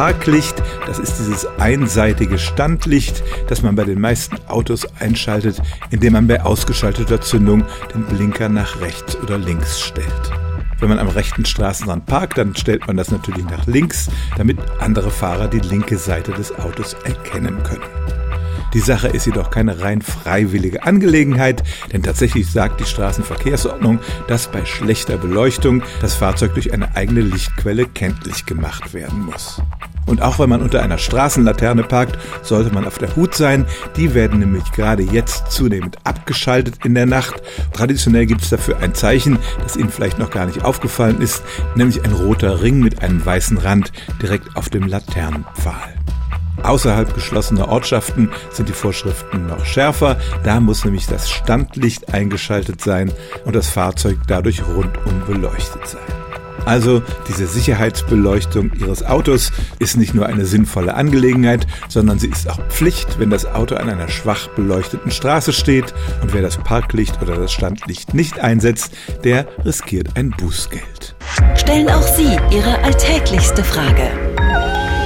Parklicht. Das ist dieses einseitige Standlicht, das man bei den meisten Autos einschaltet, indem man bei ausgeschalteter Zündung den Blinker nach rechts oder links stellt. Wenn man am rechten Straßenrand parkt, dann stellt man das natürlich nach links, damit andere Fahrer die linke Seite des Autos erkennen können. Die Sache ist jedoch keine rein freiwillige Angelegenheit, denn tatsächlich sagt die Straßenverkehrsordnung, dass bei schlechter Beleuchtung das Fahrzeug durch eine eigene Lichtquelle kenntlich gemacht werden muss. Und auch wenn man unter einer Straßenlaterne parkt, sollte man auf der Hut sein. Die werden nämlich gerade jetzt zunehmend abgeschaltet in der Nacht. Traditionell gibt es dafür ein Zeichen, das Ihnen vielleicht noch gar nicht aufgefallen ist, nämlich ein roter Ring mit einem weißen Rand direkt auf dem Laternenpfahl. Außerhalb geschlossener Ortschaften sind die Vorschriften noch schärfer. Da muss nämlich das Standlicht eingeschaltet sein und das Fahrzeug dadurch rundum beleuchtet sein. Also diese Sicherheitsbeleuchtung Ihres Autos ist nicht nur eine sinnvolle Angelegenheit, sondern sie ist auch Pflicht, wenn das Auto an einer schwach beleuchteten Straße steht und wer das Parklicht oder das Standlicht nicht einsetzt, der riskiert ein Bußgeld. Stellen auch Sie Ihre alltäglichste Frage